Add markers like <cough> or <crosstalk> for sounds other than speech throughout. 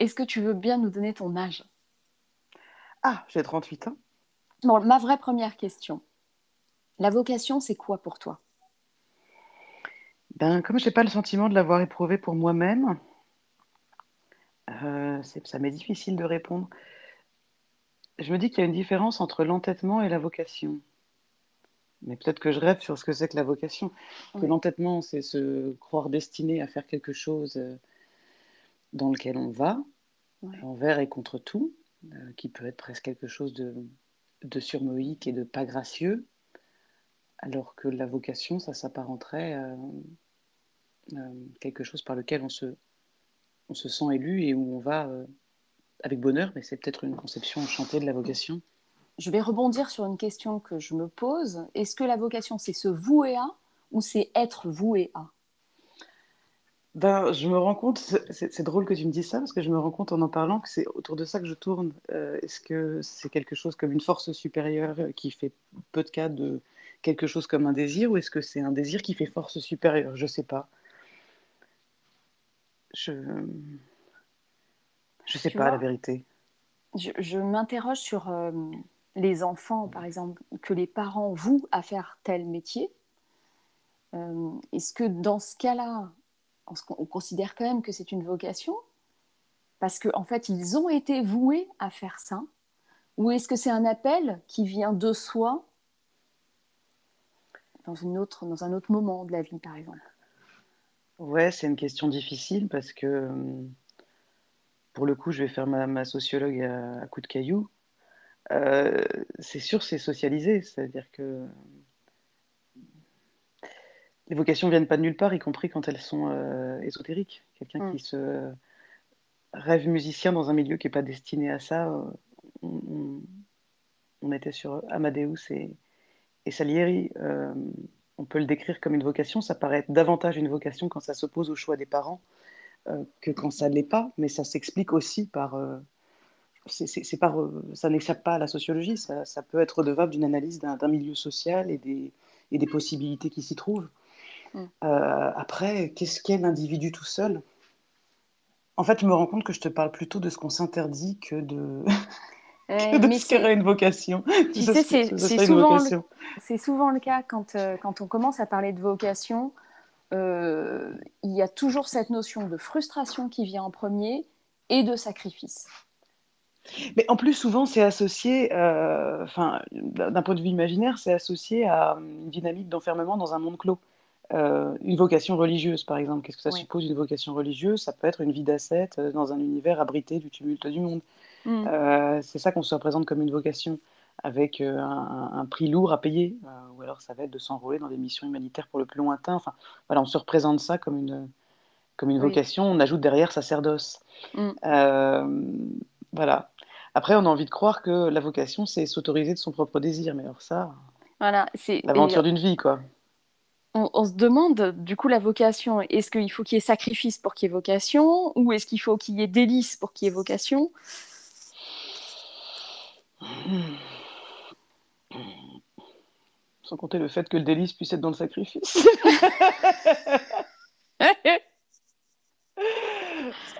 est-ce que tu veux bien nous donner ton âge? Ah, j'ai 38 ans. Bon, ma vraie première question. La vocation, c'est quoi pour toi? Ben, comme je n'ai pas le sentiment de l'avoir éprouvé pour moi-même, euh, ça m'est difficile de répondre. Je me dis qu'il y a une différence entre l'entêtement et la vocation. Mais peut-être que je rêve sur ce que c'est que la vocation. Que l'entêtement, c'est se croire destiné à faire quelque chose euh, dans lequel on va, envers et contre tout, euh, qui peut être presque quelque chose de, de surmoïque et de pas gracieux, alors que la vocation, ça s'apparenterait à euh, quelque chose par lequel on se, on se sent élu et où on va avec bonheur, mais c'est peut-être une conception enchantée de la vocation. Je vais rebondir sur une question que je me pose. Est-ce que la vocation, c'est se vouer à ou c'est être voué à? Ben, je me rends compte, c'est drôle que tu me dises ça, parce que je me rends compte en en parlant que c'est autour de ça que je tourne. Euh, est-ce que c'est quelque chose comme une force supérieure qui fait peu de cas de quelque chose comme un désir, ou est-ce que c'est un désir qui fait force supérieure? Je ne sais pas. Je ne sais pas la vérité. Je, m'interroge sur euh, les enfants, par exemple, que les parents vouent à faire tel métier, euh, est-ce que dans ce cas-là, on, considère quand même que c'est une vocation Parce qu'en en fait, ils ont été voués à faire ça Ou est-ce que c'est un appel qui vient de soi dans, un autre moment de la vie, par exemple? Ouais, c'est une question difficile parce que, pour le coup, je vais faire ma, sociologue à, coup de cailloux. Euh, c'est sûr, c'est socialisé. C'est-à-dire que les vocations viennent pas de nulle part, y compris quand elles sont euh, ésotériques. Quelqu'un qui mm. se rêve musicien dans un milieu qui n'est pas destiné à ça. Euh, on, était sur Amadeus et, et Salieri. on peut le décrire comme une vocation. Ça paraît davantage une vocation quand ça s'oppose au choix des parents que quand ça ne l'est pas. Mais ça s'explique aussi par c'est pas, ça n'échappe pas à la sociologie, ça, ça peut être redevable d'une analyse d'un milieu social et des, et des possibilités qui s'y trouvent. Mm. Euh, après, qu'est-ce qu'est l'individu tout seul? En fait, je me rends compte que je te parle plutôt de ce qu'on s'interdit que de, <laughs> que de ce qu'aurait une vocation. <laughs> Tu sais, c'est souvent, le... souvent le cas quand, euh, quand on commence à parler de vocation. Euh, il y a toujours cette notion de frustration qui vient en premier et de sacrifice. Mais en plus, souvent, c'est associé, euh, d'un point de vue imaginaire, c'est associé à une dynamique d'enfermement dans un monde clos. Euh, une vocation religieuse, par exemple. Qu'est-ce que ça suppose une vocation religieuse? Ça peut être une vie d'ascète euh, dans un univers abrité du tumulte du monde. Mm. c'est ça qu'on se représente comme une vocation, avec un, prix lourd à payer. ou alors ça va être de s'enrôler dans des missions humanitaires pour le plus lointain. Enfin, voilà, on se représente ça comme une, comme une vocation. On ajoute derrière sacerdoce. Mm. voilà. Après, on a envie de croire que la vocation, c'est s'autoriser de son propre désir. Mais alors ça, voilà, c'est l'aventure d'une vie, quoi. On, se demande, du coup, la vocation, est-ce qu'il faut qu'il y ait sacrifice pour qu'il y ait vocation Ou est-ce qu'il faut qu'il y ait délice pour qu'il y ait vocation? Sans compter le fait que le délice puisse être dans le sacrifice. <laughs>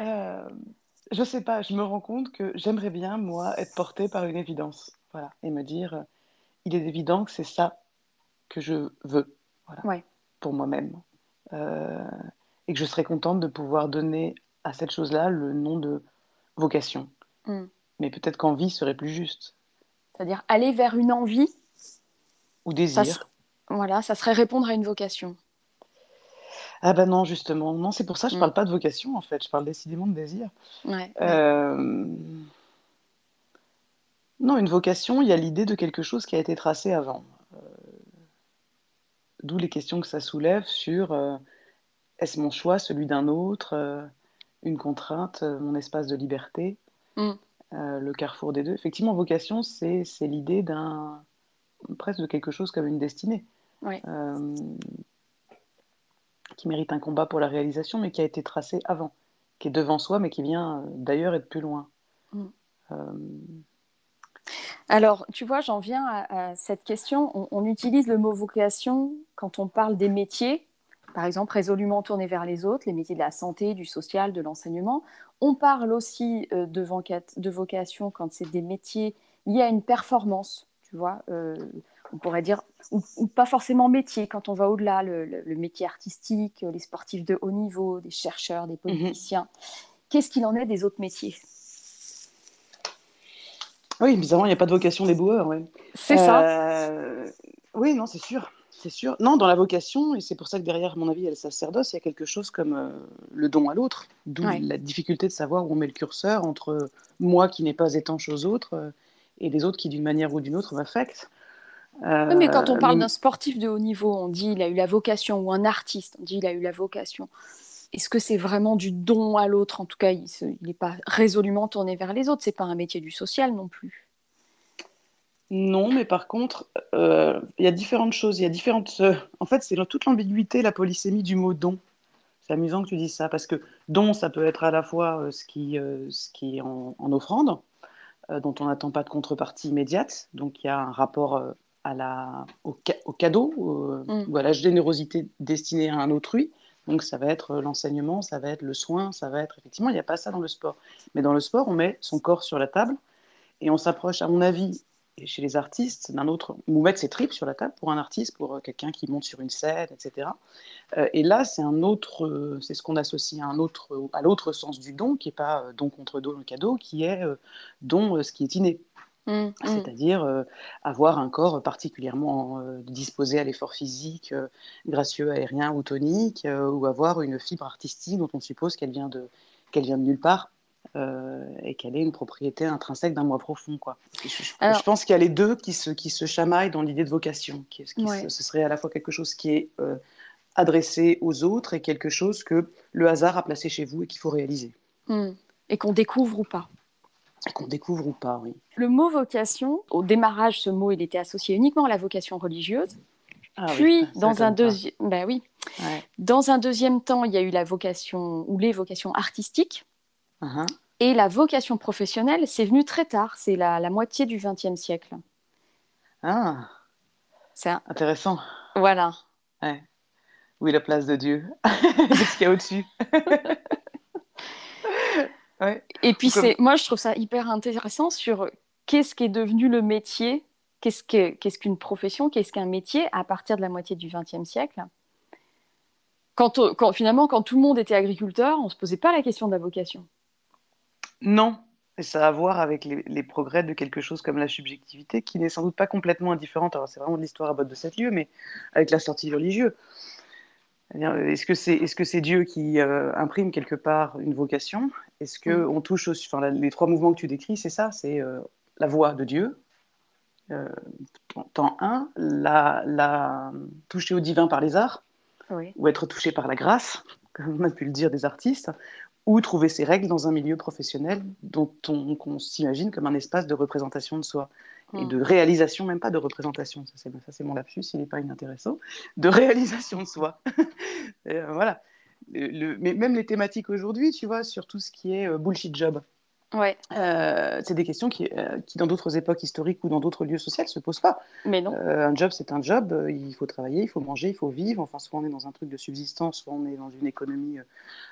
euh je sais pas, je me rends compte que j'aimerais bien, moi, être portée par une évidence. Voilà. Et me dire, il est évident que c'est ça que je veux. Voilà. Pour moi-même. Euh, et que je serais contente de pouvoir donner à cette chose-là le nom de vocation. Mm. Mais peut-être qu'envie serait plus juste. C'est-à-dire aller vers une envie. Ou désir. Voilà, ça serait répondre à une vocation. Ah ben non, justement. Non, c'est pour ça que je ne mm. parle pas de vocation, en fait. Je parle décidément de désir. Euh, non, une vocation, il y a l'idée de quelque chose qui a été tracé avant. Euh, d'où les questions que ça soulève sur euh, est-ce mon choix, celui d'un autre, une contrainte, mon espace de liberté, mm. le carrefour des deux. Effectivement, vocation, c'est l'idée d'un presque de quelque chose comme une destinée. Qui mérite un combat pour la réalisation, mais qui a été tracé avant, qui est devant soi, mais qui vient euh, d'ailleurs être plus loin. Mm. Euh, Alors, tu vois, j'en viens à, cette question. On, utilise le mot vocation quand on parle des métiers par exemple, résolument tournés vers les autres, les métiers de la santé, du social, de l'enseignement. On parle aussi euh, de, de, vocation quand c'est des métiers liés à une performance, tu vois. Euh, on pourrait dire, ou, pas forcément métier, quand on va au-delà, le, métier artistique, les sportifs de haut niveau, des chercheurs, des mhm. politiciens. Qu'est-ce qu'il en est des autres métiers? Oui, bizarrement, il n'y a pas de vocation des boueurs. C'est ça. Oui, non, c'est sûr. C'est sûr. Non, dans la vocation, et c'est pour ça que derrière, à mon avis, il y a le sacerdoce, il y a quelque chose comme euh, le don à l'autre, d'où la difficulté de savoir où on met le curseur entre moi qui n'ai pas étanche aux autres euh, et les autres qui, d'une manière ou d'une autre, m'affectent. oui, mais quand on parle euh, d'un sportif de haut niveau, on dit il a eu la vocation, ou un artiste, on dit il a eu la vocation. Est-ce que c'est vraiment du don à l'autre? En tout cas, il n'est pas résolument tourné vers les autres. C'est pas un métier du social non plus. Non, mais par contre, euh, il y a différentes choses. Il y a différentes. Euh, en fait, c'est toute l'ambiguïté, la polysémie du mot don. C'est amusant que tu dises ça parce que don, ça peut être à la fois euh, ce qui, ce qui est en, offrande, dont on n'attend pas de contrepartie immédiate. Donc il y a un rapport à la, au, cadeau mm. ou à la générosité destinée à un autrui. Donc ça va être l'enseignement, ça va être le soin, ça va être effectivement, il n'y a pas ça dans le sport. Mais dans le sport, on met son corps sur la table et on s'approche, à mon avis, et chez les artistes, d'un autre, ou mettre ses tripes sur la table pour un artiste, pour euh, quelqu'un qui monte sur une scène, etc. Euh, et là, c'est un autre, euh, c'est ce qu'on associe à un autre, à l'autre sens du don, qui n'est pas don contre don, le cadeau, qui est don, ce qui est inné. Mmh, mmh. C'est-à-dire avoir un corps particulièrement disposé à l'effort physique, gracieux, aérien ou tonique, ou avoir une fibre artistique dont on suppose qu'elle vient vient de nulle part euh, et qu'elle ait une propriété intrinsèque d'un moi profond. Quoi. Je, pense qu'il y a les deux qui se, qui se chamaillent dans l'idée de vocation. Qui, ce serait à la fois quelque chose qui est euh, adressé aux autres et quelque chose que le hasard a placé chez vous et qu'il faut réaliser. Hmm. Et qu'on découvre ou pas. Qu'on découvre ou pas, oui. Le mot vocation, au démarrage, ce mot, il était associé uniquement à la vocation religieuse. Ah Puis, dans, un deuxième, ben oui. dans un deuxième temps, il y a eu la vocation ou les vocations artistiques. Uh-huh. Et la vocation professionnelle, c'est venu très tard, c'est la, la, moitié du XXe siècle. Ah, c'est intéressant. Voilà. Ouais. Oui, la place de Dieu? <laughs> Qu'est-ce qu'il y a au-dessus? <laughs> Et puis, c'est, moi, je trouve ça hyper intéressant sur qu'est-ce qui est devenu le métier, qu'est-ce, qu'est-ce qu'une profession, qu'est-ce qu'un métier à partir de la moitié du XXe siècle. Quand, quand, finalement, quand tout le monde était agriculteur, on ne se posait pas la question de la vocation. Non, et ça a à voir avec les, progrès de quelque chose comme la subjectivité, qui n'est sans doute pas complètement indifférente. Alors, c'est vraiment de l'histoire à botte de sept lieux, mais avec la sortie religieuse. Est-ce que c'est est -ce c'est Dieu qui euh, imprime quelque part une vocation? Est-ce que mm. on touche aussi, enfin, les trois mouvements que tu décris, c'est ça, c'est euh, la voix de Dieu, euh, temps 1, la, la, toucher au divin par les arts, ou être touché par la grâce, <laughs> comme on a pu le dire des artistes, ou trouver ses règles dans un milieu professionnel dont on, s'imagine comme un espace de représentation de soi et hmm. de réalisation, même pas de représentation, ça c'est mon lapsus, il n'est pas inintéressant, de réalisation de soi. <laughs> Euh, voilà. Le, mais même les thématiques aujourd'hui, tu vois, sur tout ce qui est euh, bullshit job. Ouais. Euh, c'est des questions qui, euh, qui, dans d'autres époques historiques ou dans d'autres lieux sociaux, ne se posent pas. Mais non. Euh, un job, c'est un job. il faut travailler, il faut manger, il faut vivre. Enfin, soit on est dans un truc de subsistance, soit on est dans une économie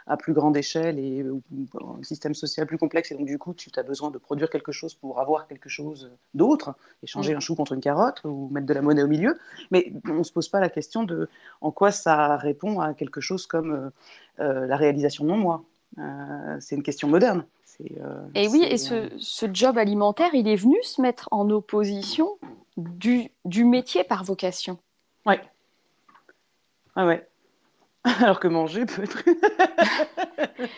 à plus grande échelle et un système social plus complexe. Et donc, du coup, tu as besoin de produire quelque chose pour avoir quelque chose d'autre, échanger mm. un chou contre une carotte ou mettre de la monnaie au milieu. Mais on ne se pose pas la question de en quoi ça répond à quelque chose comme la réalisation de mon moi. c'est une question moderne. Euh, et oui, et ce, ce, job alimentaire, il est venu se mettre en opposition du, du métier par vocation. Ouais. Ah ouais. <laughs> Alors que manger peut être. <laughs>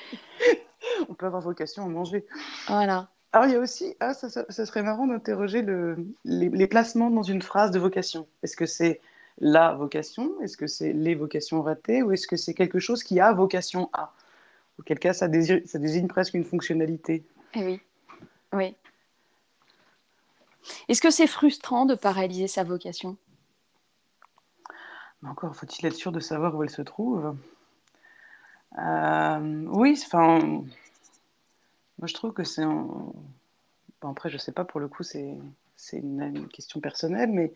On peut avoir vocation à manger. Voilà. Alors il y a aussi, ah, ça, ça, serait marrant d'interroger le, les, les, placements dans une phrase de vocation. Est-ce que c'est la vocation? Est-ce que c'est les vocations ratées? Ou est-ce que c'est quelque chose qui a vocation à? Auquel cas, ça désigne, ça désigne presque une fonctionnalité. Eh oui, oui. Est-ce que c'est frustrant de ne pas réaliser sa vocation? Encore faut-il être sûr de savoir où elle se trouve? Euh, oui, enfin, moi je trouve que c'est. après, je ne sais pas, pour le coup, c'est une, une question personnelle, mais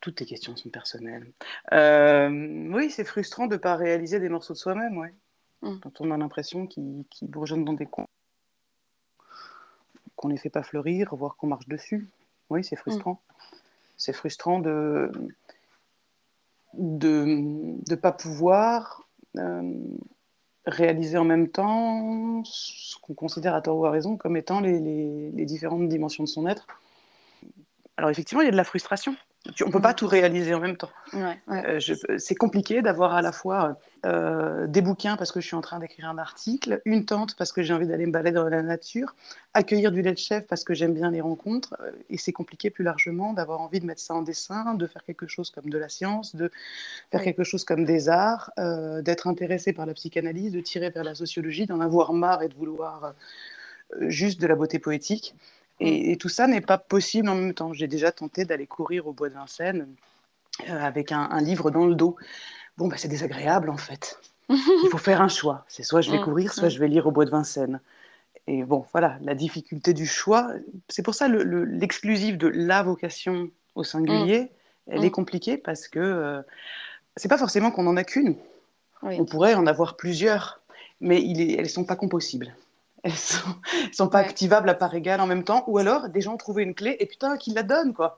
toutes tes questions sont personnelles. Euh, oui, c'est frustrant de ne pas réaliser des morceaux de soi-même, ouais. Mm. Quand on a l'impression qu'ils bourgeonnent dans des coins, qu'on ne les fait pas fleurir, voire qu'on marche dessus. Oui, c'est frustrant. Mm. C'est frustrant de de ne pas pouvoir euh, réaliser en même temps ce qu'on considère à tort ou à raison comme étant les, les différentes dimensions de son être. Alors effectivement, il y a de la frustration on ne peut pas mm. tout réaliser en même temps. Euh, c'est compliqué d'avoir à la fois euh, des bouquins parce que je suis en train d'écrire un article, une tente parce que j'ai envie d'aller me balader dans la nature, accueillir du lait de chef parce que j'aime bien les rencontres. Euh, et c'est compliqué plus largement d'avoir envie de mettre ça en dessin, de faire quelque chose comme de la science, de faire quelque chose comme des arts, d'être intéressé par la psychanalyse, de tirer vers la sociologie, d'en avoir marre et de vouloir juste de la beauté poétique. Mm. Et, tout ça n'est pas possible en même temps. J'ai déjà tenté d'aller courir au bois de Vincennes euh, avec un, livre dans le dos. Bon, bah, c'est désagréable en fait. Il faut faire un choix. C'est soit je vais mm. courir, soit mm. je vais lire au bois de Vincennes. Et bon, voilà, la difficulté du choix. C'est pour ça l'exclusif de la vocation au singulier, elle est compliquée parce que euh, c'est pas forcément qu'on en a qu'une. On pourrait en avoir plusieurs, mais il est, elles sont pas compossibles elles sont, sont pas activables à part égale en même temps, ou alors des gens ont trouvé une clé et putain, qu'ils la donnent, quoi.